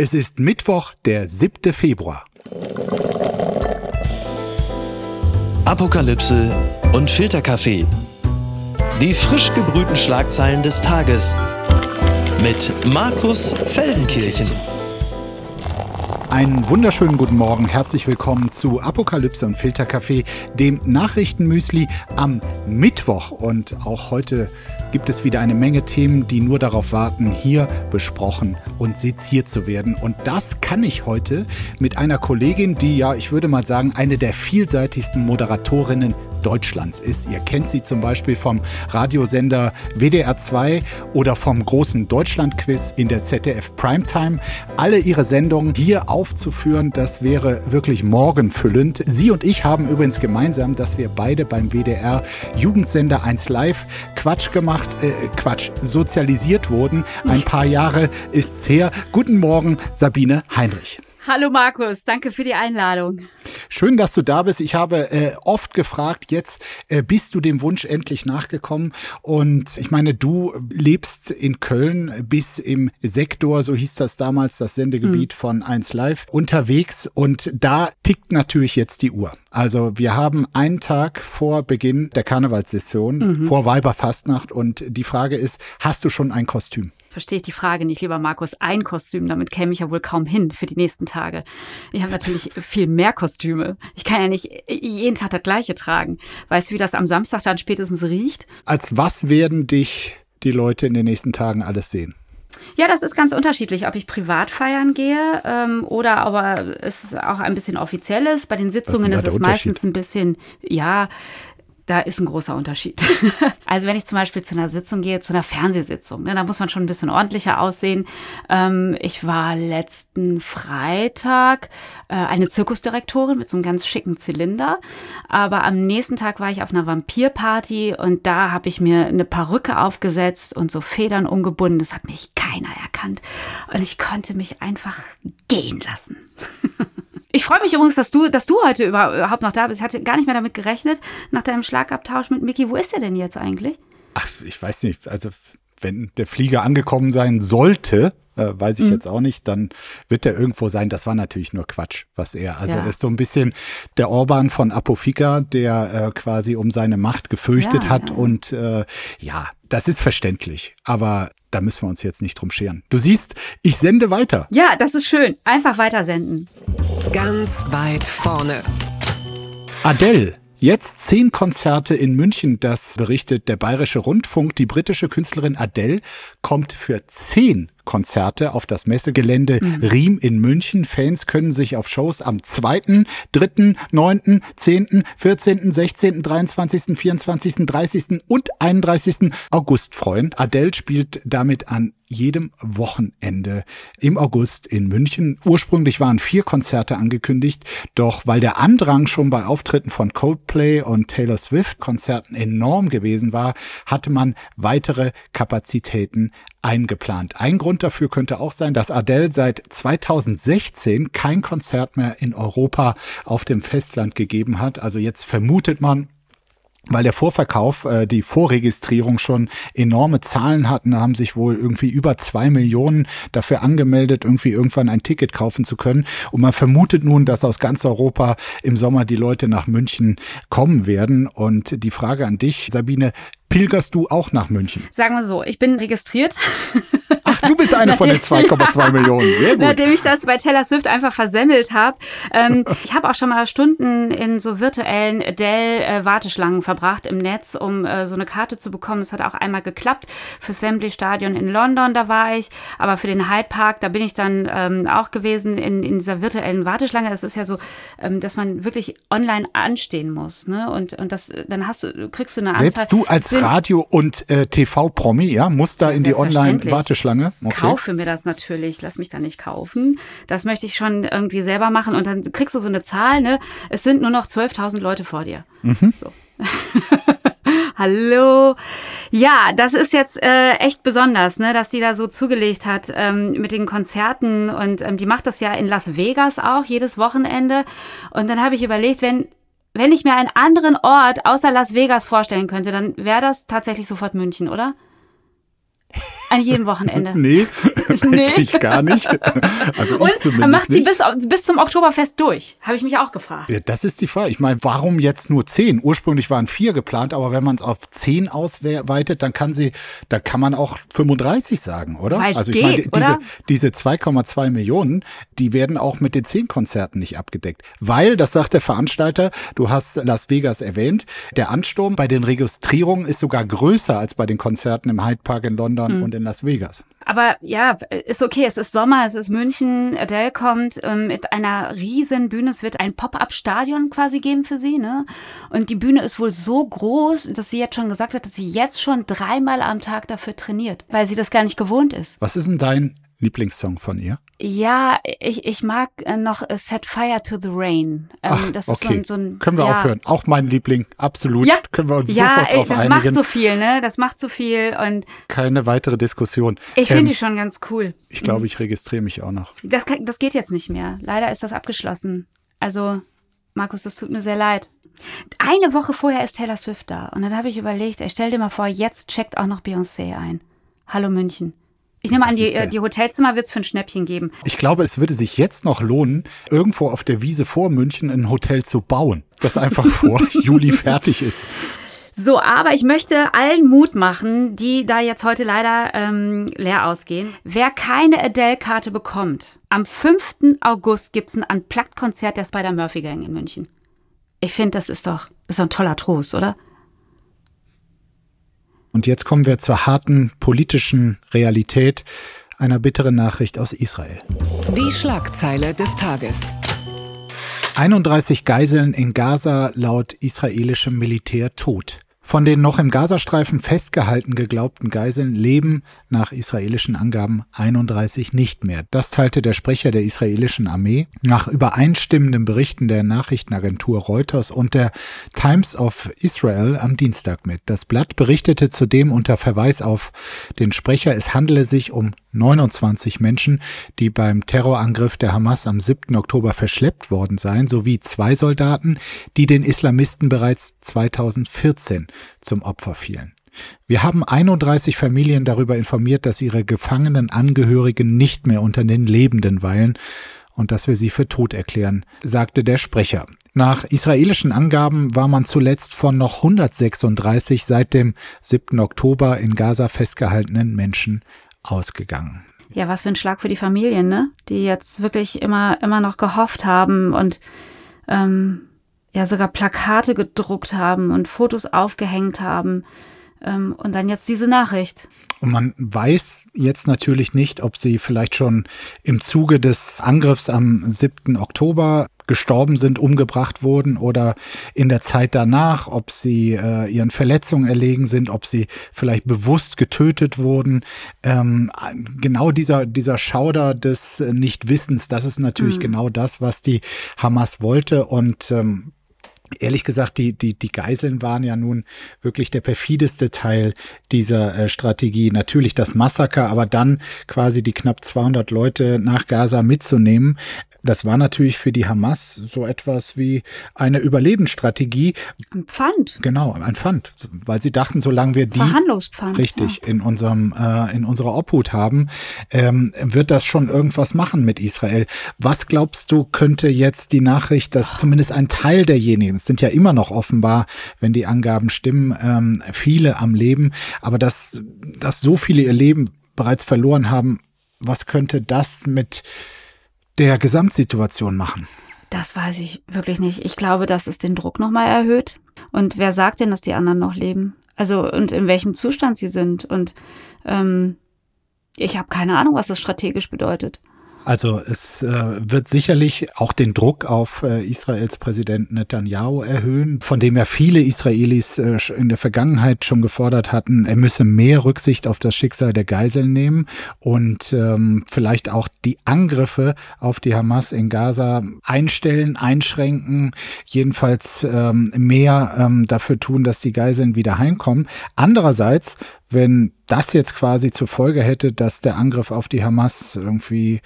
Es ist Mittwoch, der 7. Februar. Apokalypse und Filterkaffee. Die frisch gebrühten Schlagzeilen des Tages mit Markus Feldenkirchen. Einen wunderschönen guten Morgen, herzlich willkommen zu Apokalypse und Filterkaffee, dem Nachrichtenmüsli am Mittwoch. Und auch heute gibt es wieder eine Menge Themen, die nur darauf warten, hier besprochen und seziert zu werden. Und das kann ich heute mit einer Kollegin, die ja, ich würde mal sagen, eine der vielseitigsten Moderatorinnen Deutschlands ist. Ihr kennt sie zum Beispiel vom Radiosender WDR 2 oder vom großen Deutschlandquiz in der ZDF Primetime. Alle ihre Sendungen hier aufzuführen, das wäre wirklich morgenfüllend. Sie und ich haben übrigens gemeinsam, dass wir beide beim WDR Jugendsender 1 Live Quatsch gemacht, äh, Quatsch, sozialisiert wurden. Ein paar Jahre ist's her. Guten Morgen, Sabine Heinrich. Hallo Markus, danke für die Einladung. Schön, dass du da bist. Ich habe äh, oft gefragt, jetzt äh, bist du dem Wunsch endlich nachgekommen. Und ich meine, du lebst in Köln bis im Sektor, so hieß das damals, das Sendegebiet hm. von 1 Live, unterwegs. Und da tickt natürlich jetzt die Uhr. Also wir haben einen Tag vor Beginn der Karnevalssession, mhm. vor Weiberfastnacht. Und die Frage ist, hast du schon ein Kostüm? Verstehe ich die Frage nicht, lieber Markus. Ein Kostüm, damit käme ich ja wohl kaum hin für die nächsten Tage. Ich habe natürlich viel mehr Kostüme. Ich kann ja nicht jeden Tag das gleiche tragen. Weißt du, wie das am Samstag dann spätestens riecht? Als was werden dich die Leute in den nächsten Tagen alles sehen? Ja, das ist ganz unterschiedlich, ob ich privat feiern gehe ähm, oder aber es auch ein bisschen offiziell ist. Bei den Sitzungen ist, ist es meistens ein bisschen, ja, da ist ein großer Unterschied. also wenn ich zum Beispiel zu einer Sitzung gehe, zu einer Fernsehsitzung, ne, da muss man schon ein bisschen ordentlicher aussehen. Ähm, ich war letzten Freitag äh, eine Zirkusdirektorin mit so einem ganz schicken Zylinder, aber am nächsten Tag war ich auf einer Vampirparty und da habe ich mir eine Perücke aufgesetzt und so Federn umgebunden. Das hat mich keiner erkannt und ich konnte mich einfach gehen lassen. Ich freue mich übrigens, dass du, dass du heute überhaupt noch da bist. Ich hatte gar nicht mehr damit gerechnet, nach deinem Schlagabtausch mit Mickey. Wo ist er denn jetzt eigentlich? Ach, ich weiß nicht. Also, wenn der Flieger angekommen sein sollte, äh, weiß ich mhm. jetzt auch nicht, dann wird er irgendwo sein. Das war natürlich nur Quatsch, was er. Also ja. er ist so ein bisschen der Orban von Apofika, der äh, quasi um seine Macht gefürchtet ja, hat. Ja, und äh, ja, das ist verständlich. Aber da müssen wir uns jetzt nicht drum scheren. Du siehst, ich sende weiter. Ja, das ist schön. Einfach weitersenden. Ganz weit vorne. Adele. Jetzt zehn Konzerte in München, das berichtet der Bayerische Rundfunk. Die britische Künstlerin Adele kommt für zehn Konzerte auf das Messegelände mhm. Riem in München. Fans können sich auf Shows am 2., 3., 9., 10., 14., 16., 23., 24., 30. und 31. August freuen. Adele spielt damit an jedem Wochenende im August in München. Ursprünglich waren vier Konzerte angekündigt, doch weil der Andrang schon bei Auftritten von Coldplay und Taylor Swift Konzerten enorm gewesen war, hatte man weitere Kapazitäten eingeplant. Ein Grund dafür könnte auch sein, dass Adele seit 2016 kein Konzert mehr in Europa auf dem Festland gegeben hat. Also jetzt vermutet man, weil der Vorverkauf, äh, die Vorregistrierung schon enorme Zahlen hatten, haben sich wohl irgendwie über zwei Millionen dafür angemeldet, irgendwie irgendwann ein Ticket kaufen zu können. Und man vermutet nun, dass aus ganz Europa im Sommer die Leute nach München kommen werden. Und die Frage an dich, Sabine, pilgerst du auch nach München? Sagen wir so, ich bin registriert. Ach, du bist eine von den 2,2 Millionen. Sehr gut. Nachdem ich das bei Taylor Swift einfach versemmelt habe. Ähm, ich habe auch schon mal Stunden in so virtuellen Dell-Warteschlangen verbracht im Netz, um äh, so eine Karte zu bekommen. Es hat auch einmal geklappt. Fürs Wembley Stadion in London, da war ich. Aber für den Hyde Park, da bin ich dann ähm, auch gewesen in, in dieser virtuellen Warteschlange. Es ist ja so, ähm, dass man wirklich online anstehen muss. Ne? Und, und das, dann hast du, kriegst du eine Anzahl. Selbst du als Radio- und äh, TV-Promi, ja, musst da in die Online-Warteschlange? Okay. Kaufe mir das natürlich, lass mich da nicht kaufen. Das möchte ich schon irgendwie selber machen und dann kriegst du so eine Zahl, ne? Es sind nur noch 12.000 Leute vor dir. Mhm. So. Hallo. Ja, das ist jetzt äh, echt besonders, ne, dass die da so zugelegt hat ähm, mit den Konzerten und ähm, die macht das ja in Las Vegas auch jedes Wochenende. Und dann habe ich überlegt, wenn wenn ich mir einen anderen Ort außer Las Vegas vorstellen könnte, dann wäre das tatsächlich sofort München, oder? An jedem Wochenende. nee, nee. eigentlich gar nicht. Also Und macht sie bis, bis zum Oktoberfest durch, habe ich mich auch gefragt. Ja, das ist die Frage. Ich meine, warum jetzt nur zehn? Ursprünglich waren vier geplant, aber wenn man es auf zehn ausweitet, dann kann sie, da kann man auch 35 sagen, oder? Weil's also ich geht, meine, diese, diese 2,2 Millionen, die werden auch mit den zehn Konzerten nicht abgedeckt. Weil, das sagt der Veranstalter, du hast Las Vegas erwähnt, der Ansturm bei den Registrierungen ist sogar größer als bei den Konzerten im Hyde Park in London mhm. und in Las Vegas. Aber ja, ist okay. Es ist Sommer, es ist München. Adele kommt ähm, mit einer riesen Bühne. Es wird ein Pop-up-Stadion quasi geben für sie. Ne? Und die Bühne ist wohl so groß, dass sie jetzt schon gesagt hat, dass sie jetzt schon dreimal am Tag dafür trainiert, weil sie das gar nicht gewohnt ist. Was ist denn dein Lieblingssong von ihr? Ja, ich, ich mag äh, noch Set Fire to the Rain. Ähm, Ach, das ist okay. so, ein, so ein, Können wir ja. aufhören. Auch mein Liebling, absolut. Ja. Können wir uns ja, sofort drauf das einigen. Das macht so viel, ne? Das macht so viel und. Keine weitere Diskussion. Ich ähm, finde die schon ganz cool. Ich glaube, mhm. ich registriere mich auch noch. Das, das geht jetzt nicht mehr. Leider ist das abgeschlossen. Also, Markus, das tut mir sehr leid. Eine Woche vorher ist Taylor Swift da. Und dann habe ich überlegt, ey, stell dir mal vor, jetzt checkt auch noch Beyoncé ein. Hallo München. Ich nehme an, die, die Hotelzimmer wird es für ein Schnäppchen geben. Ich glaube, es würde sich jetzt noch lohnen, irgendwo auf der Wiese vor München ein Hotel zu bauen, das einfach vor Juli fertig ist. So, aber ich möchte allen Mut machen, die da jetzt heute leider ähm, leer ausgehen. Wer keine Adele-Karte bekommt, am 5. August gibt es ein Unplugged-Konzert der Spider-Murphy-Gang in München. Ich finde, das ist doch, ist doch ein toller Trost, oder? Und jetzt kommen wir zur harten politischen Realität einer bitteren Nachricht aus Israel. Die Schlagzeile des Tages. 31 Geiseln in Gaza laut israelischem Militär tot. Von den noch im Gazastreifen festgehalten geglaubten Geiseln leben nach israelischen Angaben 31 nicht mehr. Das teilte der Sprecher der israelischen Armee nach übereinstimmenden Berichten der Nachrichtenagentur Reuters und der Times of Israel am Dienstag mit. Das Blatt berichtete zudem unter Verweis auf den Sprecher, es handele sich um 29 Menschen, die beim Terrorangriff der Hamas am 7. Oktober verschleppt worden seien, sowie zwei Soldaten, die den Islamisten bereits 2014 zum Opfer fielen. Wir haben 31 Familien darüber informiert, dass ihre gefangenen Angehörigen nicht mehr unter den Lebenden weilen und dass wir sie für tot erklären, sagte der Sprecher. Nach israelischen Angaben war man zuletzt von noch 136 seit dem 7. Oktober in Gaza festgehaltenen Menschen ausgegangen. Ja, was für ein Schlag für die Familien, ne? Die jetzt wirklich immer, immer noch gehofft haben und ähm, ja sogar Plakate gedruckt haben und Fotos aufgehängt haben. Ähm, und dann jetzt diese Nachricht. Und man weiß jetzt natürlich nicht, ob sie vielleicht schon im Zuge des Angriffs am 7. Oktober gestorben sind, umgebracht wurden oder in der Zeit danach, ob sie äh, ihren Verletzungen erlegen sind, ob sie vielleicht bewusst getötet wurden. Ähm, genau dieser, dieser Schauder des Nichtwissens, das ist natürlich mhm. genau das, was die Hamas wollte. Und ähm, Ehrlich gesagt, die, die, die Geiseln waren ja nun wirklich der perfideste Teil dieser äh, Strategie. Natürlich das Massaker, aber dann quasi die knapp 200 Leute nach Gaza mitzunehmen. Das war natürlich für die Hamas so etwas wie eine Überlebensstrategie. Ein Pfand. Genau, ein Pfand, weil sie dachten, solange wir die Verhandlungspfand, richtig ja. in unserem äh, in unserer Obhut haben, ähm, wird das schon irgendwas machen mit Israel. Was glaubst du, könnte jetzt die Nachricht, dass zumindest ein Teil derjenigen es sind ja immer noch offenbar, wenn die Angaben stimmen, ähm, viele am Leben. Aber dass, dass so viele ihr Leben bereits verloren haben, was könnte das mit der Gesamtsituation machen? Das weiß ich wirklich nicht. Ich glaube, dass es den Druck nochmal erhöht. Und wer sagt denn, dass die anderen noch leben? Also und in welchem Zustand sie sind? Und ähm, ich habe keine Ahnung, was das strategisch bedeutet. Also es äh, wird sicherlich auch den Druck auf äh, Israels Präsident Netanyahu erhöhen, von dem ja viele Israelis äh, in der Vergangenheit schon gefordert hatten, er müsse mehr Rücksicht auf das Schicksal der Geiseln nehmen und ähm, vielleicht auch die Angriffe auf die Hamas in Gaza einstellen, einschränken, jedenfalls ähm, mehr ähm, dafür tun, dass die Geiseln wieder heimkommen. Andererseits wenn das jetzt quasi zur Folge hätte, dass der Angriff auf die Hamas irgendwie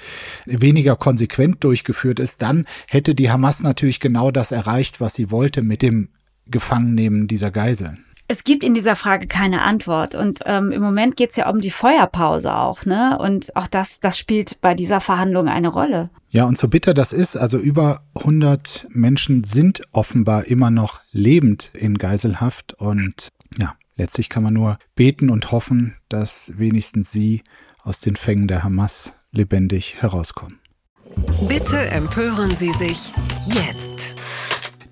weniger konsequent durchgeführt ist, dann hätte die Hamas natürlich genau das erreicht, was sie wollte mit dem Gefangennehmen dieser Geiseln. Es gibt in dieser Frage keine Antwort. Und ähm, im Moment geht es ja um die Feuerpause auch, ne? Und auch das, das spielt bei dieser Verhandlung eine Rolle. Ja, und so bitter das ist, also über 100 Menschen sind offenbar immer noch lebend in Geiselhaft. Und ja, letztlich kann man nur beten und hoffen, dass wenigstens sie aus den Fängen der Hamas lebendig herauskommen. Bitte empören Sie sich jetzt.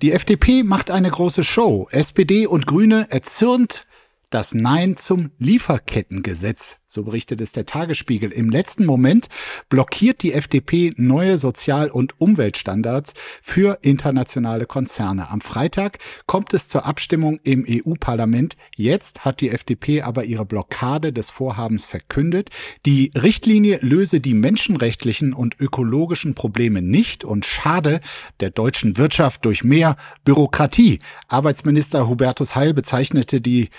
Die FDP macht eine große Show. SPD und Grüne erzürnt das Nein zum Lieferkettengesetz so berichtet es der Tagesspiegel. Im letzten Moment blockiert die FDP neue Sozial- und Umweltstandards für internationale Konzerne. Am Freitag kommt es zur Abstimmung im EU-Parlament. Jetzt hat die FDP aber ihre Blockade des Vorhabens verkündet. Die Richtlinie löse die menschenrechtlichen und ökologischen Probleme nicht und schade der deutschen Wirtschaft durch mehr Bürokratie. Arbeitsminister Hubertus Heil bezeichnete die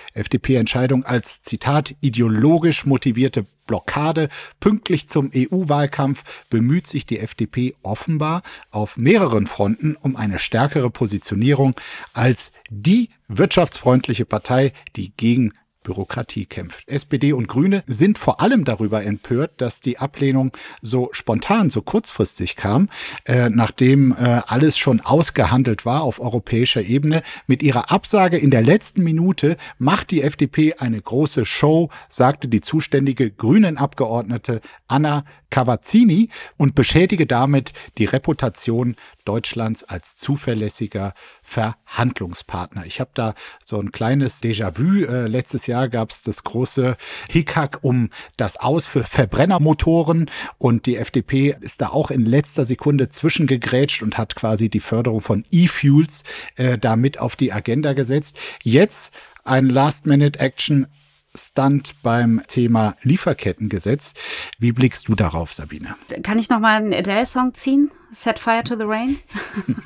FDP-Entscheidung als Zitat ideologisch motiviert motivierte Blockade. Pünktlich zum EU-Wahlkampf bemüht sich die FDP offenbar auf mehreren Fronten um eine stärkere Positionierung als die wirtschaftsfreundliche Partei, die gegen Bürokratie kämpft. SPD und Grüne sind vor allem darüber empört, dass die Ablehnung so spontan, so kurzfristig kam, äh, nachdem äh, alles schon ausgehandelt war auf europäischer Ebene. Mit ihrer Absage in der letzten Minute macht die FDP eine große Show, sagte die zuständige grünen Abgeordnete Anna Cavazzini und beschädige damit die Reputation Deutschlands als zuverlässiger Verhandlungspartner. Ich habe da so ein kleines Déjà-vu. Äh, letztes Jahr gab es das große Hickhack um das Aus für Verbrennermotoren und die FDP ist da auch in letzter Sekunde zwischengegrätscht und hat quasi die Förderung von E-Fuels äh, damit auf die Agenda gesetzt. Jetzt ein Last-Minute-Action Stunt beim Thema Lieferkettengesetz. Wie blickst du darauf, Sabine? Kann ich noch mal einen Adele-Song ziehen? Set Fire to the Rain?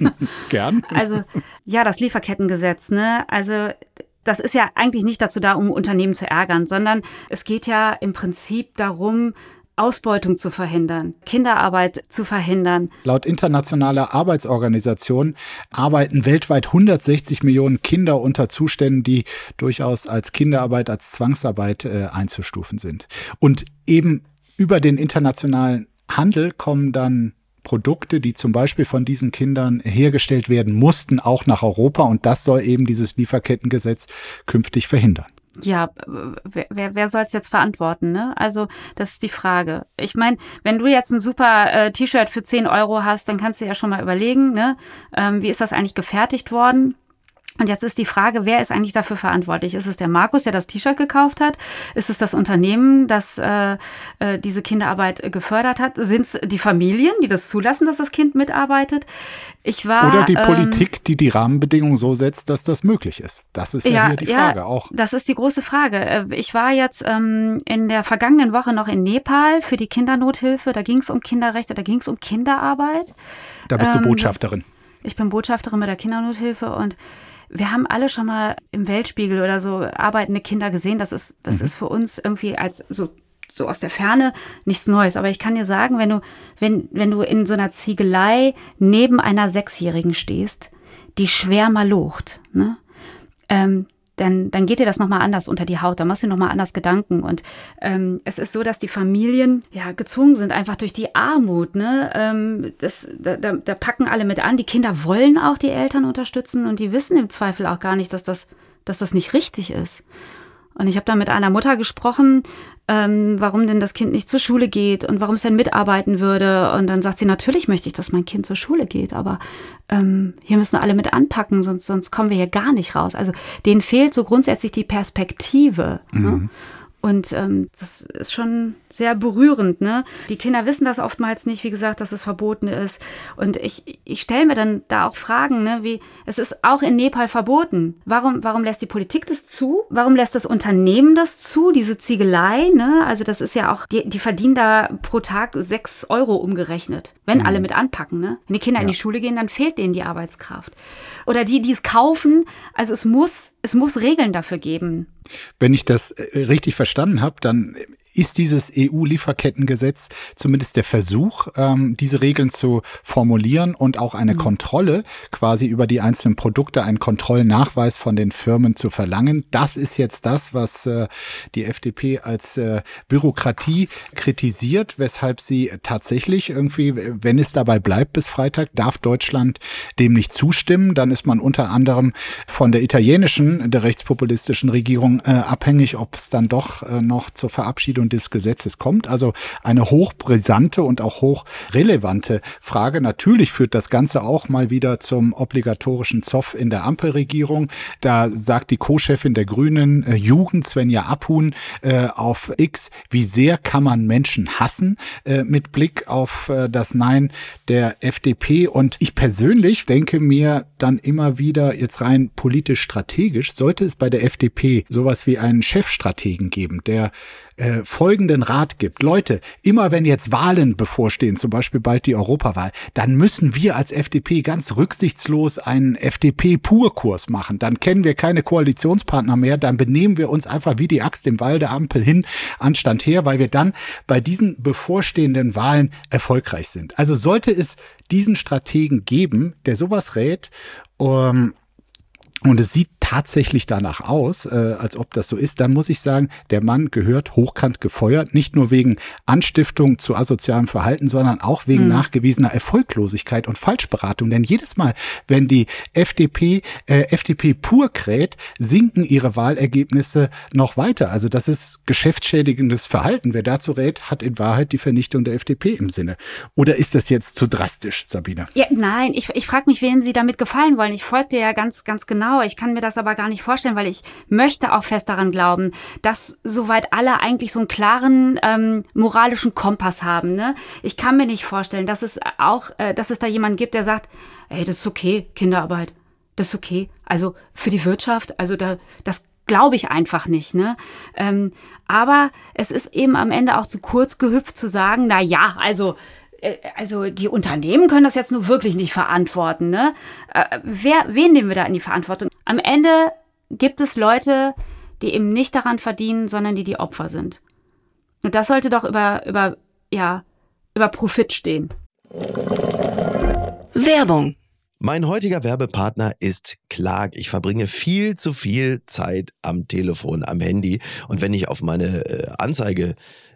Gern. Also, ja, das Lieferkettengesetz, ne? Also, das ist ja eigentlich nicht dazu da, um Unternehmen zu ärgern, sondern es geht ja im Prinzip darum, Ausbeutung zu verhindern, Kinderarbeit zu verhindern. Laut internationaler Arbeitsorganisation arbeiten weltweit 160 Millionen Kinder unter Zuständen, die durchaus als Kinderarbeit, als Zwangsarbeit äh, einzustufen sind. Und eben über den internationalen Handel kommen dann Produkte, die zum Beispiel von diesen Kindern hergestellt werden mussten, auch nach Europa. Und das soll eben dieses Lieferkettengesetz künftig verhindern ja, wer, wer, wer soll es jetzt verantworten? Ne? Also das ist die Frage. Ich meine, wenn du jetzt ein super äh, T-Shirt für 10 Euro hast, dann kannst du ja schon mal überlegen, ne? ähm, wie ist das eigentlich gefertigt worden? Und jetzt ist die Frage, wer ist eigentlich dafür verantwortlich? Ist es der Markus, der das T-Shirt gekauft hat? Ist es das Unternehmen, das äh, äh, diese Kinderarbeit gefördert hat? Sind es die Familien, die das zulassen, dass das Kind mitarbeitet? Ich war, Oder die ähm, Politik, die die Rahmenbedingungen so setzt, dass das möglich ist? Das ist ja, ja hier die Frage ja, auch. Das ist die große Frage. Äh, ich war jetzt ähm, in der vergangenen Woche noch in Nepal für die Kindernothilfe. Da ging es um Kinderrechte, da ging es um Kinderarbeit. Da bist ähm, du Botschafterin. Ich bin Botschafterin mit der Kindernothilfe und wir haben alle schon mal im Weltspiegel oder so arbeitende Kinder gesehen. Das ist, das mhm. ist für uns irgendwie als so so aus der Ferne nichts Neues. Aber ich kann dir sagen, wenn du, wenn, wenn du in so einer Ziegelei neben einer Sechsjährigen stehst, die schwer mal locht, ne? Ähm, dann, dann geht dir das nochmal anders unter die Haut, dann machst du nochmal anders Gedanken. Und ähm, es ist so, dass die Familien ja gezwungen sind, einfach durch die Armut. Ne? Ähm, das, da, da, da packen alle mit an. Die Kinder wollen auch die Eltern unterstützen und die wissen im Zweifel auch gar nicht, dass das, dass das nicht richtig ist. Und ich habe da mit einer Mutter gesprochen, ähm, warum denn das Kind nicht zur Schule geht und warum es denn mitarbeiten würde. Und dann sagt sie, natürlich möchte ich, dass mein Kind zur Schule geht, aber ähm, hier müssen alle mit anpacken, sonst, sonst kommen wir hier gar nicht raus. Also denen fehlt so grundsätzlich die Perspektive. Ne? Mhm. Ne? Und ähm, das ist schon sehr berührend. Ne? Die Kinder wissen das oftmals nicht, wie gesagt, dass es verboten ist. Und ich, ich stelle mir dann da auch Fragen, ne, wie es ist auch in Nepal verboten. Warum, warum lässt die Politik das zu? Warum lässt das Unternehmen das zu? Diese Ziegelei, ne? Also das ist ja auch, die, die verdienen da pro Tag sechs Euro umgerechnet, wenn mhm. alle mit anpacken. Ne? Wenn die Kinder ja. in die Schule gehen, dann fehlt denen die Arbeitskraft. Oder die, die es kaufen. Also es muss, es muss Regeln dafür geben. Wenn ich das äh, richtig verstanden habe, dann ist dieses EU-Lieferkettengesetz zumindest der Versuch, ähm, diese Regeln zu formulieren und auch eine mhm. Kontrolle quasi über die einzelnen Produkte, einen Kontrollnachweis von den Firmen zu verlangen. Das ist jetzt das, was äh, die FDP als äh, Bürokratie kritisiert, weshalb sie tatsächlich irgendwie, wenn es dabei bleibt bis Freitag, darf Deutschland dem nicht zustimmen. Dann ist man unter anderem von der italienischen, der rechtspopulistischen Regierung äh, abhängig, ob es dann doch äh, noch zur Verabschiedung des Gesetzes kommt. Also eine hochbrisante und auch hochrelevante Frage. Natürlich führt das Ganze auch mal wieder zum obligatorischen Zoff in der Ampelregierung. Da sagt die Co-Chefin der Grünen, äh, Jugend Svenja Abhuhn äh, auf X, wie sehr kann man Menschen hassen äh, mit Blick auf äh, das Nein der FDP. Und ich persönlich denke mir dann immer wieder, jetzt rein politisch strategisch, sollte es bei der FDP sowas wie einen Chefstrategen geben, der äh, folgenden Rat gibt. Leute, immer wenn jetzt Wahlen bevorstehen, zum Beispiel bald die Europawahl, dann müssen wir als FDP ganz rücksichtslos einen FDP-Purkurs machen. Dann kennen wir keine Koalitionspartner mehr, dann benehmen wir uns einfach wie die Axt im Wald der Ampel hin, Anstand her, weil wir dann bei diesen bevorstehenden Wahlen erfolgreich sind. Also sollte es diesen Strategen geben, der sowas rät, um, und es sieht tatsächlich danach aus, äh, als ob das so ist, dann muss ich sagen, der Mann gehört hochkant gefeuert, nicht nur wegen Anstiftung zu asozialem Verhalten, sondern auch wegen mhm. nachgewiesener Erfolglosigkeit und Falschberatung. Denn jedes Mal, wenn die FDP, äh, FDP pur kräht, sinken ihre Wahlergebnisse noch weiter. Also das ist geschäftsschädigendes Verhalten. Wer dazu rät, hat in Wahrheit die Vernichtung der FDP im Sinne. Oder ist das jetzt zu drastisch, Sabine? Ja, nein, ich, ich frage mich, wem Sie damit gefallen wollen. Ich folge dir ja ganz, ganz genau. Ich kann mir das aber gar nicht vorstellen, weil ich möchte auch fest daran glauben, dass soweit alle eigentlich so einen klaren ähm, moralischen Kompass haben. Ne? Ich kann mir nicht vorstellen, dass es auch, äh, dass es da jemanden gibt, der sagt, ey, das ist okay, Kinderarbeit, das ist okay. Also für die Wirtschaft, also da, das glaube ich einfach nicht. Ne? Ähm, aber es ist eben am Ende auch zu kurz gehüpft zu sagen, na ja, also also die Unternehmen können das jetzt nur wirklich nicht verantworten. Ne? Äh, wer, wen nehmen wir da in die Verantwortung? Am Ende gibt es Leute, die eben nicht daran verdienen, sondern die die Opfer sind. Und das sollte doch über, über, ja, über Profit stehen. Werbung. Mein heutiger Werbepartner ist Clark. Ich verbringe viel zu viel Zeit am Telefon, am Handy. Und wenn ich auf meine äh, Anzeige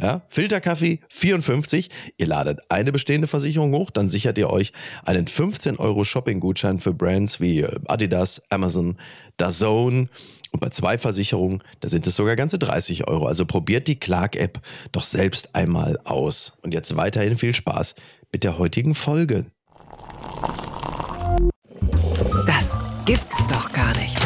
ja, Filterkaffee 54. Ihr ladet eine bestehende Versicherung hoch, dann sichert ihr euch einen 15 Euro Shopping-Gutschein für Brands wie äh, Adidas, Amazon, DAZN. Und bei zwei Versicherungen, da sind es sogar ganze 30 Euro. Also probiert die Clark-App doch selbst einmal aus. Und jetzt weiterhin viel Spaß mit der heutigen Folge. Das gibt's doch gar nicht.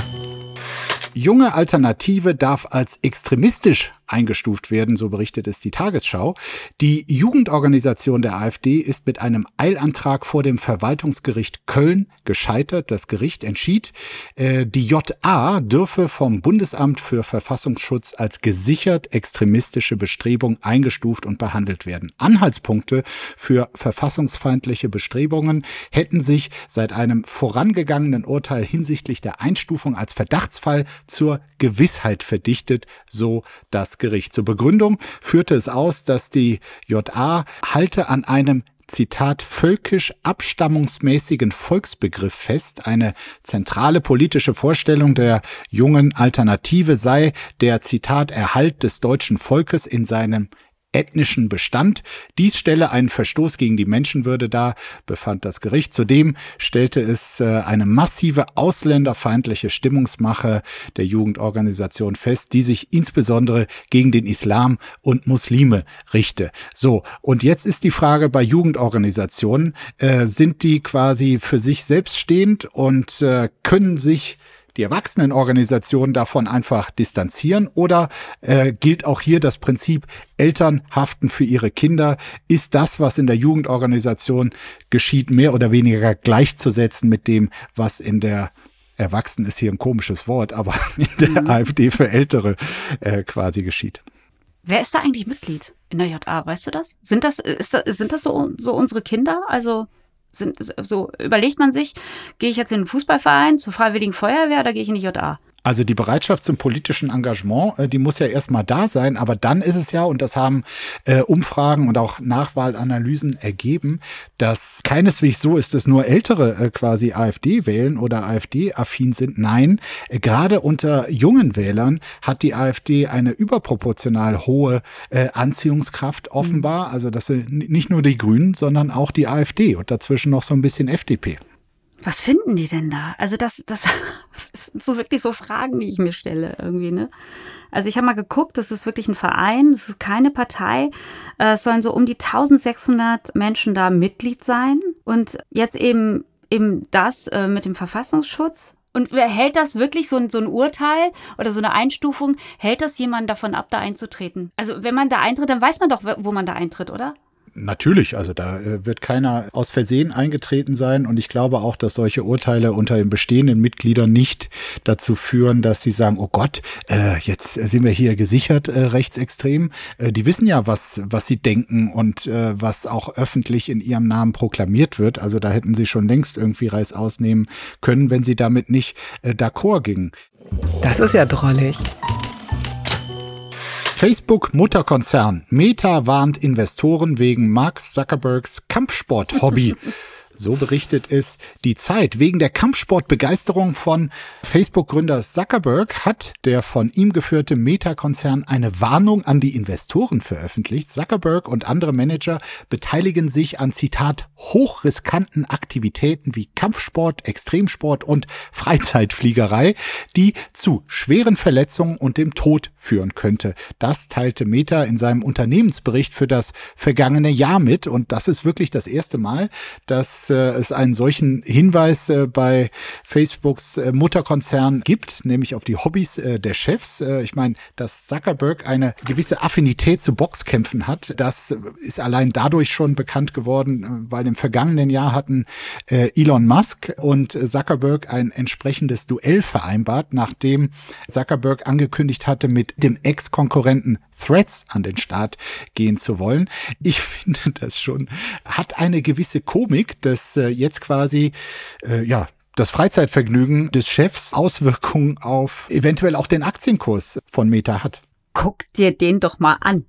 Junge Alternative darf als extremistisch eingestuft werden, so berichtet es die Tagesschau. Die Jugendorganisation der AfD ist mit einem Eilantrag vor dem Verwaltungsgericht Köln gescheitert. Das Gericht entschied, äh, die JA dürfe vom Bundesamt für Verfassungsschutz als gesichert extremistische Bestrebung eingestuft und behandelt werden. Anhaltspunkte für verfassungsfeindliche Bestrebungen hätten sich seit einem vorangegangenen Urteil hinsichtlich der Einstufung als Verdachtsfall zur Gewissheit verdichtet, so das Gericht. Zur Begründung führte es aus, dass die JA halte an einem Zitat, völkisch abstammungsmäßigen Volksbegriff fest. Eine zentrale politische Vorstellung der jungen Alternative sei der, Zitat, Erhalt des deutschen Volkes in seinem ethnischen Bestand. Dies stelle einen Verstoß gegen die Menschenwürde dar, befand das Gericht. Zudem stellte es äh, eine massive ausländerfeindliche Stimmungsmache der Jugendorganisation fest, die sich insbesondere gegen den Islam und Muslime richte. So, und jetzt ist die Frage bei Jugendorganisationen, äh, sind die quasi für sich selbststehend und äh, können sich die Erwachsenenorganisationen davon einfach distanzieren? Oder äh, gilt auch hier das Prinzip, Eltern haften für ihre Kinder? Ist das, was in der Jugendorganisation geschieht, mehr oder weniger gleichzusetzen mit dem, was in der Erwachsen ist hier ein komisches Wort, aber in der mhm. AfD für Ältere äh, quasi geschieht. Wer ist da eigentlich Mitglied in der JA? Weißt du das? Sind das, ist das, sind das so, so unsere Kinder? Also sind, so überlegt man sich, gehe ich jetzt in den Fußballverein zur Freiwilligen Feuerwehr oder gehe ich in die JA? Also die Bereitschaft zum politischen Engagement, äh, die muss ja erstmal da sein, aber dann ist es ja, und das haben äh, Umfragen und auch Nachwahlanalysen ergeben, dass keineswegs so ist, dass nur Ältere äh, quasi AfD wählen oder AfD-affin sind. Nein, äh, gerade unter jungen Wählern hat die AfD eine überproportional hohe äh, Anziehungskraft offenbar. Also das sind nicht nur die Grünen, sondern auch die AfD und dazwischen noch so ein bisschen FDP. Was finden die denn da? Also das, das sind so wirklich so Fragen, die ich mir stelle irgendwie, ne? Also ich habe mal geguckt, das ist wirklich ein Verein, das ist keine Partei. Äh, es sollen so um die 1600 Menschen da Mitglied sein. Und jetzt eben, eben das äh, mit dem Verfassungsschutz. Und wer hält das wirklich so, so ein Urteil oder so eine Einstufung, hält das jemanden davon ab, da einzutreten? Also wenn man da eintritt, dann weiß man doch, wo man da eintritt, oder? Natürlich, also da äh, wird keiner aus Versehen eingetreten sein und ich glaube auch, dass solche Urteile unter den bestehenden Mitgliedern nicht dazu führen, dass sie sagen, oh Gott, äh, jetzt sind wir hier gesichert äh, rechtsextrem. Äh, die wissen ja, was, was sie denken und äh, was auch öffentlich in ihrem Namen proklamiert wird. Also da hätten sie schon längst irgendwie Reis ausnehmen können, wenn sie damit nicht äh, d'accord gingen. Das ist ja drollig. Facebook-Mutterkonzern Meta warnt Investoren wegen Mark Zuckerbergs Kampfsport-Hobby. So berichtet es die Zeit. Wegen der Kampfsportbegeisterung von Facebook-Gründer Zuckerberg hat der von ihm geführte Meta-Konzern eine Warnung an die Investoren veröffentlicht. Zuckerberg und andere Manager beteiligen sich an Zitat hochriskanten Aktivitäten wie Kampfsport, Extremsport und Freizeitfliegerei, die zu schweren Verletzungen und dem Tod führen könnte. Das teilte Meta in seinem Unternehmensbericht für das vergangene Jahr mit und das ist wirklich das erste Mal, dass äh, es einen solchen Hinweis äh, bei Facebooks äh, Mutterkonzern gibt, nämlich auf die Hobbys äh, der Chefs. Äh, ich meine, dass Zuckerberg eine gewisse Affinität zu Boxkämpfen hat, das ist allein dadurch schon bekannt geworden, äh, weil im vergangenen Jahr hatten Elon Musk und Zuckerberg ein entsprechendes Duell vereinbart, nachdem Zuckerberg angekündigt hatte, mit dem Ex-Konkurrenten Threads an den Start gehen zu wollen. Ich finde das schon, hat eine gewisse Komik, dass äh, jetzt quasi, äh, ja, das Freizeitvergnügen des Chefs Auswirkungen auf eventuell auch den Aktienkurs von Meta hat. Guck dir den doch mal an.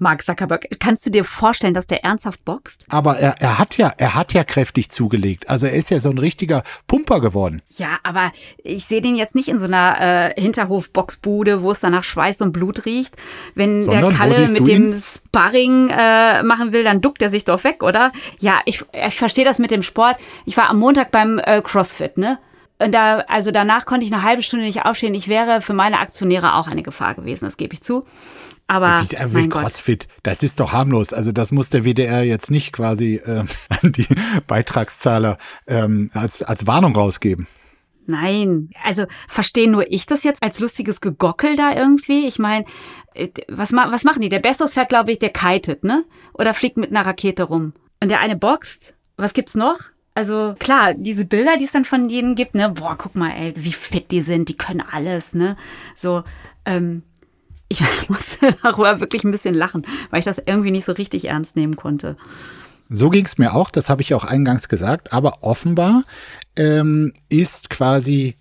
Mark Zuckerberg. Kannst du dir vorstellen, dass der ernsthaft boxt? Aber er, er hat ja, er hat ja kräftig zugelegt. Also er ist ja so ein richtiger Pumper geworden. Ja, aber ich sehe den jetzt nicht in so einer äh, Hinterhof-Boxbude, wo es danach Schweiß und Blut riecht. Wenn Sondern, der Kalle mit dem Sparring äh, machen will, dann duckt er sich doch weg, oder? Ja, ich, ich verstehe das mit dem Sport. Ich war am Montag beim äh, CrossFit, ne? Und da, also danach konnte ich eine halbe Stunde nicht aufstehen. Ich wäre für meine Aktionäre auch eine Gefahr gewesen, das gebe ich zu. Aber wie, mein CrossFit, Gott. das ist doch harmlos. Also das muss der WDR jetzt nicht quasi äh, an die Beitragszahler ähm, als, als Warnung rausgeben. Nein, also verstehe nur ich das jetzt als lustiges Gegockel da irgendwie? Ich meine, äh, was, was machen die? Der Bessos fährt, glaube ich, der kitet, ne? Oder fliegt mit einer Rakete rum. Und der eine boxt. Was gibt's noch? Also klar, diese Bilder, die es dann von denen gibt, ne, boah, guck mal, ey, wie fit die sind, die können alles, ne? So, ähm, ich musste darüber wirklich ein bisschen lachen, weil ich das irgendwie nicht so richtig ernst nehmen konnte. So ging es mir auch, das habe ich auch eingangs gesagt, aber offenbar ähm, ist quasi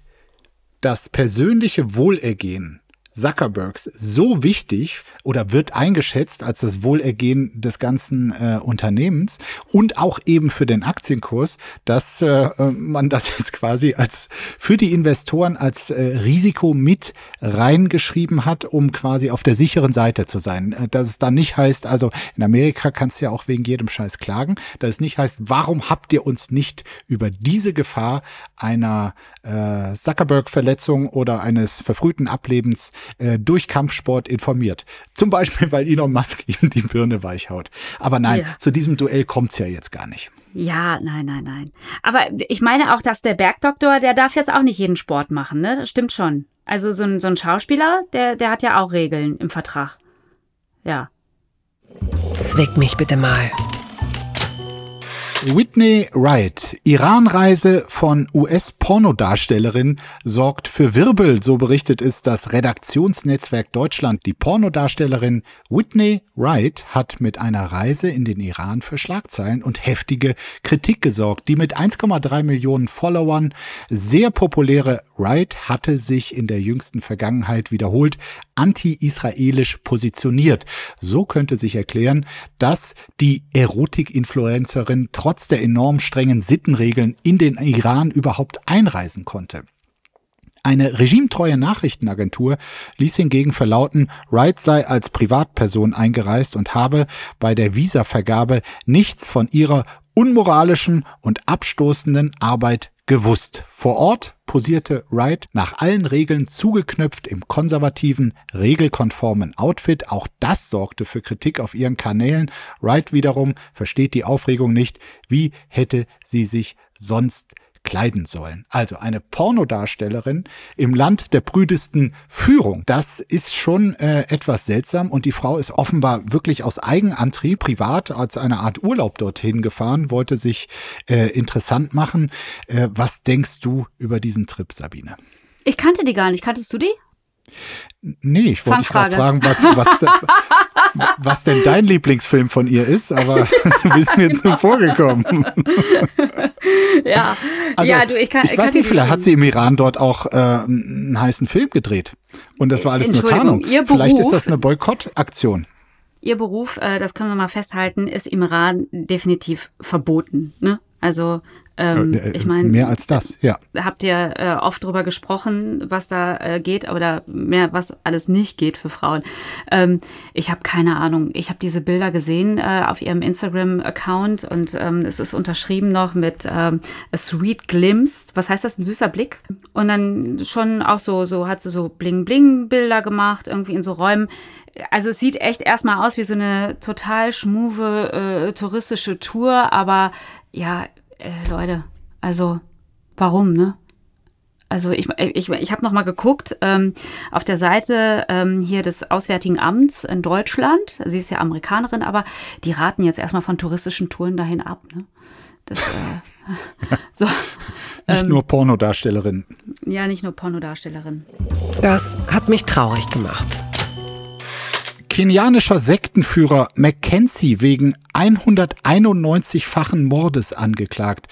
das persönliche Wohlergehen Zuckerbergs so wichtig oder wird eingeschätzt als das Wohlergehen des ganzen äh, Unternehmens und auch eben für den Aktienkurs, dass äh, man das jetzt quasi als für die Investoren als äh, Risiko mit reingeschrieben hat, um quasi auf der sicheren Seite zu sein. Äh, dass es dann nicht heißt, also in Amerika kannst du ja auch wegen jedem Scheiß klagen, dass es nicht heißt, warum habt ihr uns nicht über diese Gefahr einer äh, Zuckerberg-Verletzung oder eines verfrühten Ablebens äh, durch Kampfsport informiert. Zum Beispiel, weil Elon Musk ihm die Birne weichhaut. Aber nein, ja. zu diesem Duell kommt's ja jetzt gar nicht. Ja, nein, nein, nein. Aber ich meine auch, dass der Bergdoktor, der darf jetzt auch nicht jeden Sport machen, ne? Das stimmt schon. Also so ein, so ein Schauspieler, der, der hat ja auch Regeln im Vertrag. Ja. Zwick mich bitte mal. Whitney Wright, Iranreise von US-Pornodarstellerin sorgt für Wirbel, so berichtet es das Redaktionsnetzwerk Deutschland. Die Pornodarstellerin Whitney Wright hat mit einer Reise in den Iran für Schlagzeilen und heftige Kritik gesorgt. Die mit 1,3 Millionen Followern sehr populäre Wright hatte sich in der jüngsten Vergangenheit wiederholt anti-israelisch positioniert. So könnte sich erklären, dass die Erotik-Influencerin der enorm strengen Sittenregeln in den Iran überhaupt einreisen konnte. Eine regimetreue Nachrichtenagentur ließ hingegen verlauten, Wright sei als Privatperson eingereist und habe bei der Visavergabe nichts von ihrer unmoralischen und abstoßenden Arbeit gewusst. Vor Ort posierte Wright nach allen Regeln zugeknöpft im konservativen, regelkonformen Outfit. Auch das sorgte für Kritik auf ihren Kanälen. Wright wiederum versteht die Aufregung nicht. Wie hätte sie sich sonst kleiden sollen. Also eine Pornodarstellerin im Land der prüdesten Führung. Das ist schon äh, etwas seltsam und die Frau ist offenbar wirklich aus Eigenantrieb privat als eine Art Urlaub dorthin gefahren, wollte sich äh, interessant machen. Äh, was denkst du über diesen Trip, Sabine? Ich kannte die gar nicht. Kanntest du die? Nee, ich wollte dich gerade fragen, was, was, was denn dein Lieblingsfilm von ihr ist, aber wir sind mir jetzt nur vorgekommen. ja, also, ja, du, ich kann. Ich weiß nicht, vielleicht hat sie im Iran dort auch äh, einen heißen Film gedreht. Und das war alles nur Tarnung. Vielleicht ist das eine Boykottaktion. Ihr Beruf, äh, das können wir mal festhalten, ist im Iran definitiv verboten. Ne? Also ähm, äh, ich meine, mehr als das, ja. Habt ihr äh, oft drüber gesprochen, was da äh, geht oder mehr, was alles nicht geht für Frauen? Ähm, ich habe keine Ahnung. Ich habe diese Bilder gesehen äh, auf ihrem Instagram-Account und ähm, es ist unterschrieben noch mit ähm, a sweet glimpse. Was heißt das? Ein süßer Blick. Und dann schon auch so, so hat sie so Bling-Bling-Bilder gemacht, irgendwie in so Räumen also es sieht echt erstmal aus wie so eine total schmuve äh, touristische Tour, aber ja, äh, Leute, also warum, ne? Also ich, ich, ich habe noch mal geguckt ähm, auf der Seite ähm, hier des Auswärtigen Amts in Deutschland. Sie ist ja Amerikanerin, aber die raten jetzt erstmal von touristischen Touren dahin ab. Ne? Das, äh, so, nicht ähm, nur Pornodarstellerin. Ja, nicht nur Pornodarstellerin. Das hat mich traurig gemacht. Kenianischer Sektenführer Mackenzie wegen 191-fachen Mordes angeklagt.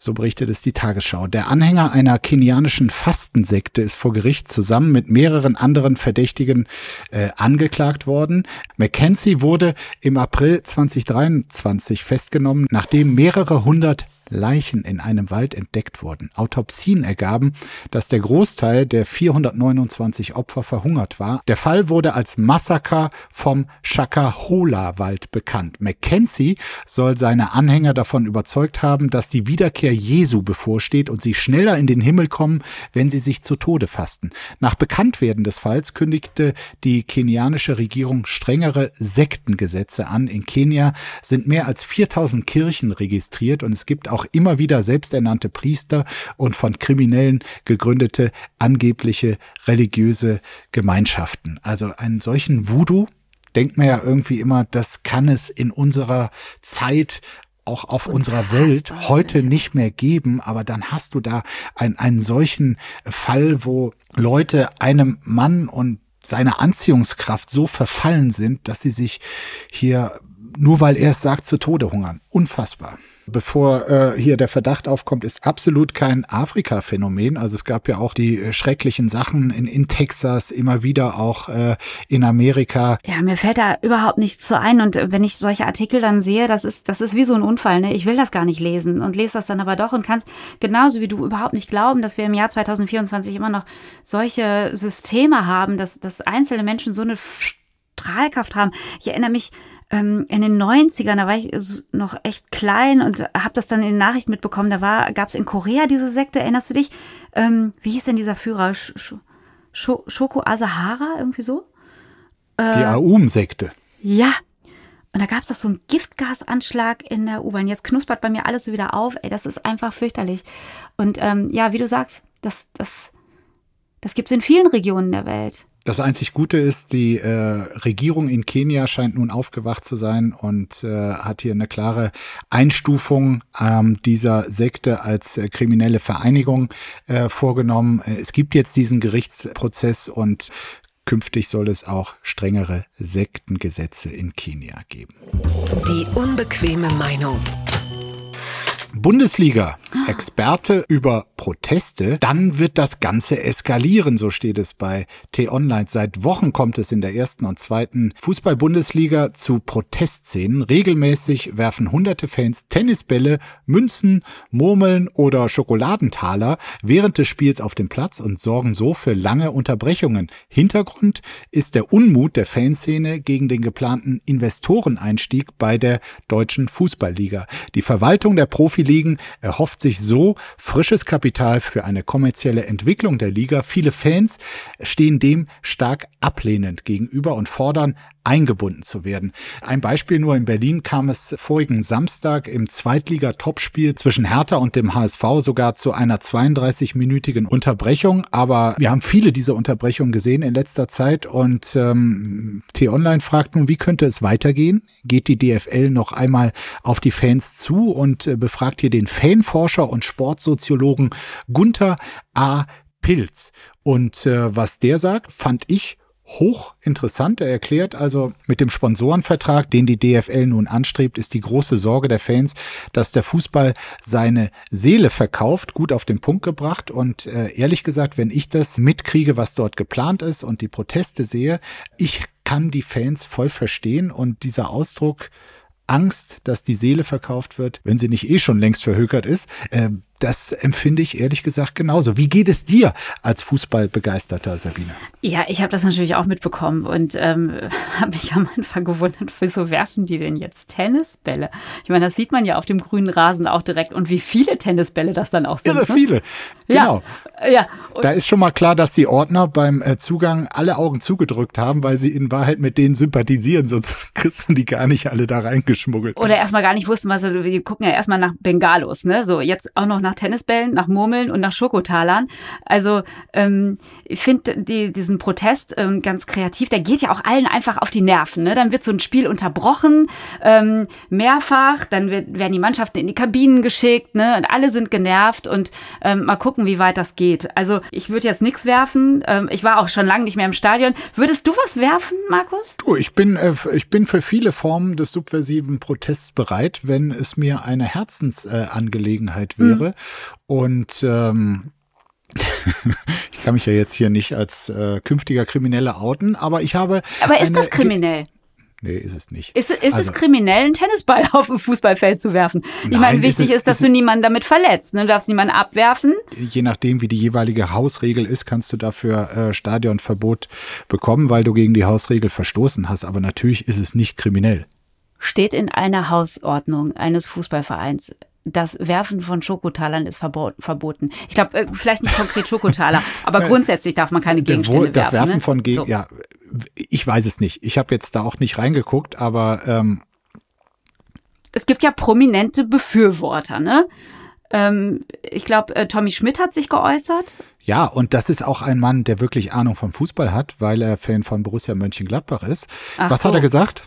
So berichtet es die Tagesschau. Der Anhänger einer kenianischen Fastensekte ist vor Gericht zusammen mit mehreren anderen Verdächtigen äh, angeklagt worden. Mackenzie wurde im April 2023 festgenommen, nachdem mehrere hundert Leichen in einem Wald entdeckt wurden. Autopsien ergaben, dass der Großteil der 429 Opfer verhungert war. Der Fall wurde als Massaker vom Shakahola-Wald bekannt. Mackenzie soll seine Anhänger davon überzeugt haben, dass die Wiederkehr Jesu bevorsteht und sie schneller in den Himmel kommen, wenn sie sich zu Tode fasten. Nach Bekanntwerden des Falls kündigte die kenianische Regierung strengere Sektengesetze an. In Kenia sind mehr als 4000 Kirchen registriert und es gibt auch auch immer wieder selbsternannte Priester und von Kriminellen gegründete angebliche religiöse Gemeinschaften. Also einen solchen Voodoo, denkt man ja irgendwie immer, das kann es in unserer Zeit auch auf unserer Welt heute nicht mehr geben, aber dann hast du da ein, einen solchen Fall, wo Leute einem Mann und seiner Anziehungskraft so verfallen sind, dass sie sich hier nur weil er es sagt, zu Tode hungern. Unfassbar. Bevor äh, hier der Verdacht aufkommt, ist absolut kein Afrika-Phänomen. Also es gab ja auch die äh, schrecklichen Sachen in, in Texas, immer wieder auch äh, in Amerika. Ja, mir fällt da überhaupt nichts zu ein. Und wenn ich solche Artikel dann sehe, das ist, das ist wie so ein Unfall. Ne? Ich will das gar nicht lesen und lese das dann aber doch und kann es genauso wie du überhaupt nicht glauben, dass wir im Jahr 2024 immer noch solche Systeme haben, dass, dass einzelne Menschen so eine Strahlkraft haben. Ich erinnere mich ähm, in den 90ern, da war ich noch echt klein und habe das dann in den Nachrichten mitbekommen. Da war, gab es in Korea diese Sekte, erinnerst du dich? Ähm, wie hieß denn dieser Führer? Sh Sh Shoko Asahara, irgendwie so? Äh, Die Aum-Sekte. Ja. Und da gab es doch so einen Giftgasanschlag in der U-Bahn. Jetzt knuspert bei mir alles so wieder auf. Ey, das ist einfach fürchterlich. Und ähm, ja, wie du sagst, das, das, das gibt es in vielen Regionen der Welt. Das einzig Gute ist, die äh, Regierung in Kenia scheint nun aufgewacht zu sein und äh, hat hier eine klare Einstufung ähm, dieser Sekte als äh, kriminelle Vereinigung äh, vorgenommen. Äh, es gibt jetzt diesen Gerichtsprozess und künftig soll es auch strengere Sektengesetze in Kenia geben. Die unbequeme Meinung. Bundesliga, Experte über Proteste, dann wird das Ganze eskalieren, so steht es bei T-Online. Seit Wochen kommt es in der ersten und zweiten Fußball-Bundesliga zu Protestszenen. Regelmäßig werfen hunderte Fans Tennisbälle, Münzen, Murmeln oder Schokoladentaler während des Spiels auf den Platz und sorgen so für lange Unterbrechungen. Hintergrund ist der Unmut der Fanszene gegen den geplanten Investoreneinstieg bei der deutschen Fußballliga. Die Verwaltung der Profiligen erhofft sich so frisches Kapital für eine kommerzielle Entwicklung der Liga. Viele Fans stehen dem stark ablehnend gegenüber und fordern eingebunden zu werden. Ein Beispiel nur in Berlin kam es vorigen Samstag im Zweitliga-Topspiel zwischen Hertha und dem HSV sogar zu einer 32-minütigen Unterbrechung. Aber wir haben viele dieser Unterbrechungen gesehen in letzter Zeit und ähm, T-Online fragt nun, wie könnte es weitergehen? Geht die DFL noch einmal auf die Fans zu und äh, befragt hier den Fanforscher und Sportsoziologen Gunther A. Pilz. Und äh, was der sagt, fand ich hochinteressant. Er erklärt also, mit dem Sponsorenvertrag, den die DFL nun anstrebt, ist die große Sorge der Fans, dass der Fußball seine Seele verkauft, gut auf den Punkt gebracht. Und äh, ehrlich gesagt, wenn ich das mitkriege, was dort geplant ist und die Proteste sehe, ich kann die Fans voll verstehen und dieser Ausdruck Angst, dass die Seele verkauft wird, wenn sie nicht eh schon längst verhökert ist, äh, das empfinde ich ehrlich gesagt genauso. Wie geht es dir als Fußballbegeisterter, Sabine? Ja, ich habe das natürlich auch mitbekommen und ähm, habe mich am Anfang gewundert, wieso werfen die denn jetzt Tennisbälle? Ich meine, das sieht man ja auf dem grünen Rasen auch direkt und wie viele Tennisbälle das dann auch sind. Irre ne? viele, genau. Ja, ja. da ist schon mal klar, dass die Ordner beim äh, Zugang alle Augen zugedrückt haben, weil sie in Wahrheit mit denen sympathisieren, sonst kriegsten die gar nicht alle da reingeschmuggelt. Oder erstmal gar nicht wussten, also wir gucken ja erstmal nach Bengalos, ne? So, jetzt auch noch nach nach Tennisbällen, nach Murmeln und nach Schokotalern. Also ähm, ich finde die, diesen Protest ähm, ganz kreativ. Der geht ja auch allen einfach auf die Nerven. Ne? Dann wird so ein Spiel unterbrochen, ähm, mehrfach. Dann wird, werden die Mannschaften in die Kabinen geschickt ne? und alle sind genervt und ähm, mal gucken, wie weit das geht. Also ich würde jetzt nichts werfen. Ähm, ich war auch schon lange nicht mehr im Stadion. Würdest du was werfen, Markus? Du, ich bin, äh, ich bin für viele Formen des subversiven Protests bereit, wenn es mir eine Herzensangelegenheit äh, wäre. Mhm. Und ähm, ich kann mich ja jetzt hier nicht als äh, künftiger Krimineller outen, aber ich habe. Aber ist das kriminell? Nee, ist es nicht. Ist, ist also, es kriminell, einen Tennisball auf ein Fußballfeld zu werfen? Ich nein, meine, wichtig ist, es, ist dass ist du niemanden damit verletzt. Ne? Du darfst niemanden abwerfen. Je nachdem, wie die jeweilige Hausregel ist, kannst du dafür äh, Stadionverbot bekommen, weil du gegen die Hausregel verstoßen hast. Aber natürlich ist es nicht kriminell. Steht in einer Hausordnung eines Fußballvereins das Werfen von Schokotalern ist verboten. Ich glaube, äh, vielleicht nicht konkret Schokotaler, aber grundsätzlich darf man keine Gegenstände das werfen. Das Werfen ne? von Gegen, so. ja, ich weiß es nicht. Ich habe jetzt da auch nicht reingeguckt, aber ähm, es gibt ja prominente Befürworter, ne? Ähm, ich glaube, äh, Tommy Schmidt hat sich geäußert. Ja, und das ist auch ein Mann, der wirklich Ahnung vom Fußball hat, weil er Fan von Borussia Mönchengladbach ist. Ach Was so. hat er gesagt?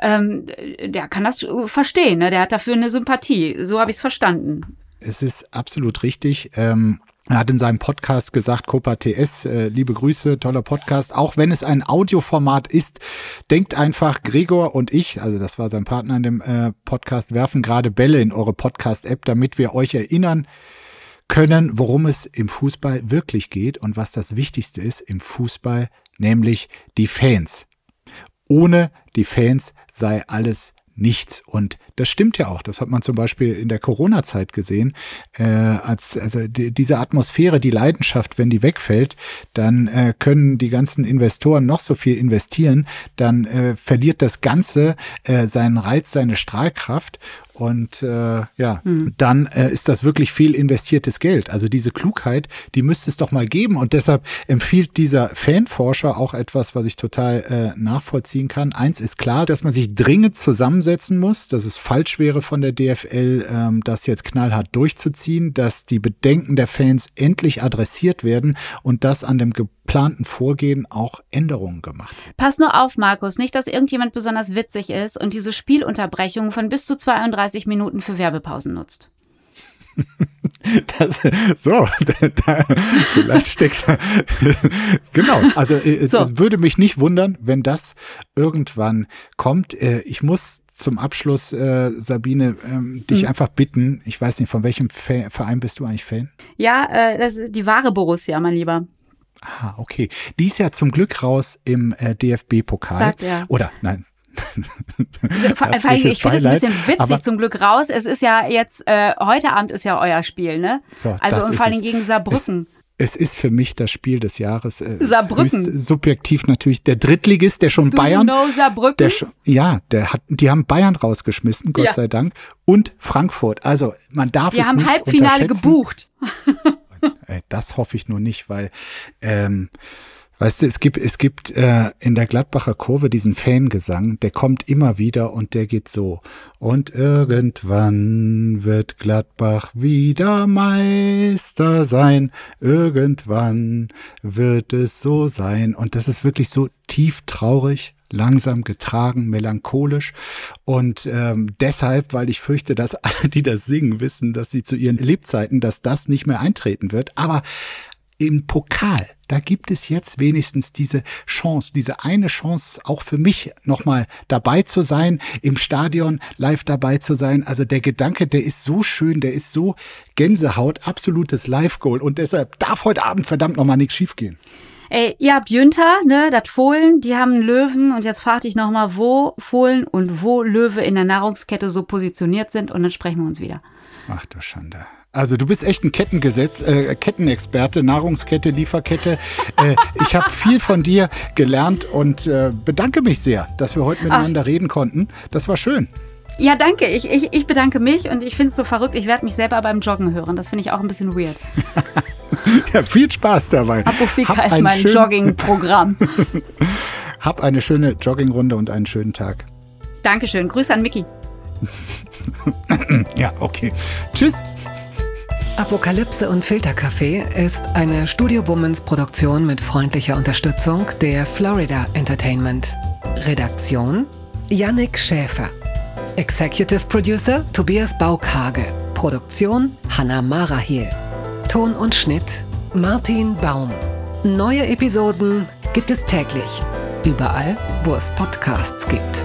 Ähm, der kann das verstehen, ne? der hat dafür eine Sympathie. So habe ich es verstanden. Es ist absolut richtig. Ähm, er hat in seinem Podcast gesagt, Copa TS, äh, liebe Grüße, toller Podcast. Auch wenn es ein Audioformat ist, denkt einfach, Gregor und ich, also das war sein Partner in dem äh, Podcast, werfen gerade Bälle in eure Podcast-App, damit wir euch erinnern können, worum es im Fußball wirklich geht und was das Wichtigste ist im Fußball, nämlich die Fans. Ohne die Fans sei alles nichts. Und das stimmt ja auch. Das hat man zum Beispiel in der Corona-Zeit gesehen. Äh, als, also die, diese Atmosphäre, die Leidenschaft, wenn die wegfällt, dann äh, können die ganzen Investoren noch so viel investieren, dann äh, verliert das Ganze äh, seinen Reiz, seine Strahlkraft. Und äh, ja, hm. dann äh, ist das wirklich viel investiertes Geld. Also diese Klugheit, die müsste es doch mal geben. Und deshalb empfiehlt dieser Fanforscher auch etwas, was ich total äh, nachvollziehen kann. Eins ist klar, dass man sich dringend zusammensetzen muss, dass es falsch wäre von der DFL, ähm, das jetzt knallhart durchzuziehen, dass die Bedenken der Fans endlich adressiert werden und das an dem geplanten Vorgehen auch Änderungen gemacht. Pass nur auf, Markus, nicht, dass irgendjemand besonders witzig ist und diese Spielunterbrechung von bis zu 32 Minuten für Werbepausen nutzt. Das, so, da, da, vielleicht steckt genau. Also äh, so. es würde mich nicht wundern, wenn das irgendwann kommt. Äh, ich muss zum Abschluss, äh, Sabine, ähm, dich mhm. einfach bitten. Ich weiß nicht, von welchem Verein bist du eigentlich Fan? Ja, äh, das ist die wahre Borussia, mein Lieber. Ah, okay. Die ist ja zum Glück raus im äh, DFB-Pokal. Ja. Oder nein. Also, ich finde es ein bisschen witzig zum Glück raus. Es ist ja jetzt, äh, heute Abend ist ja euer Spiel, ne? So, also und vor allem gegen Saarbrücken. Es, es, ist für mich das Spiel des Jahres. Äh, Saarbrücken. Subjektiv natürlich. Der Drittligist, der schon Do Bayern. You know Saarbrücken? Der ja, der hat, die haben Bayern rausgeschmissen, Gott ja. sei Dank. Und Frankfurt. Also man darf Wir es nicht Wir haben Halbfinale gebucht. Das hoffe ich nur nicht, weil ähm, Weißt du, es gibt, es gibt äh, in der Gladbacher Kurve diesen Fangesang, der kommt immer wieder und der geht so. Und irgendwann wird Gladbach wieder Meister sein. Irgendwann wird es so sein. Und das ist wirklich so tief traurig, langsam getragen, melancholisch. Und ähm, deshalb, weil ich fürchte, dass alle, die das singen, wissen, dass sie zu ihren Lebzeiten, dass das nicht mehr eintreten wird. Aber im Pokal, da gibt es jetzt wenigstens diese Chance, diese eine Chance auch für mich nochmal dabei zu sein, im Stadion live dabei zu sein. Also der Gedanke, der ist so schön, der ist so Gänsehaut, absolutes Live-Goal und deshalb darf heute Abend verdammt nochmal nichts schiefgehen. Ey, ihr habt Jünter, ne, das Fohlen, die haben einen Löwen und jetzt frag ich nochmal, wo Fohlen und wo Löwe in der Nahrungskette so positioniert sind und dann sprechen wir uns wieder. Ach du Schande. Also du bist echt ein Kettengesetz, äh, Kettenexperte, Nahrungskette, Lieferkette. Äh, ich habe viel von dir gelernt und äh, bedanke mich sehr, dass wir heute miteinander Ach. reden konnten. Das war schön. Ja, danke. Ich, ich, ich bedanke mich und ich finde es so verrückt. Ich werde mich selber beim Joggen hören. Das finde ich auch ein bisschen weird. ja, viel Spaß dabei. Apofika ist mein Jogging-Programm. Hab eine schöne Joggingrunde und einen schönen Tag. Dankeschön. Grüße an Mickey. ja, okay. Tschüss. Apokalypse und Filterkaffee ist eine Studio Womans Produktion mit freundlicher Unterstützung der Florida Entertainment. Redaktion Yannick Schäfer. Executive Producer Tobias Baukage. Produktion Hanna Marahiel. Ton und Schnitt Martin Baum. Neue Episoden gibt es täglich. Überall, wo es Podcasts gibt.